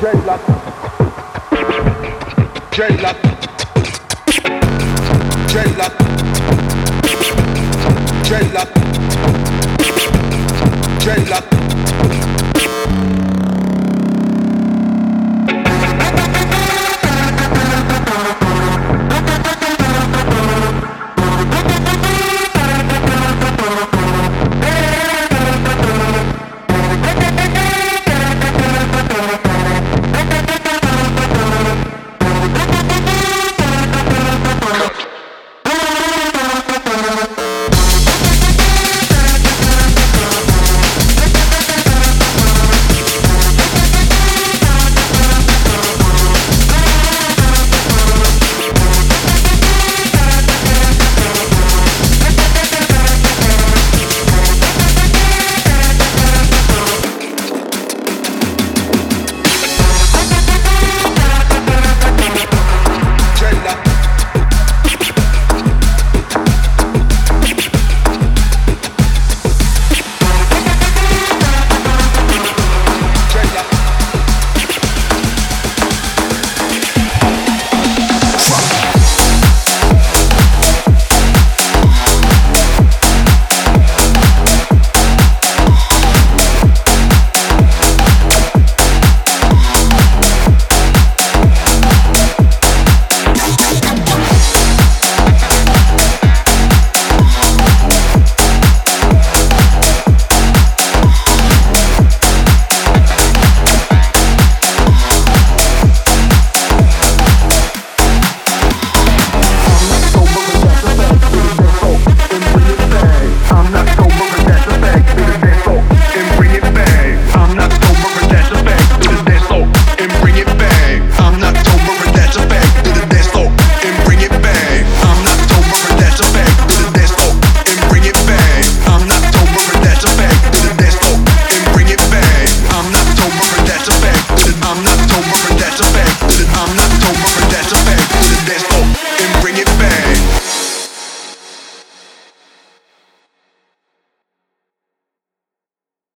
dreadlock, dreadlock, dreadlock, dreadlock, dreadlock.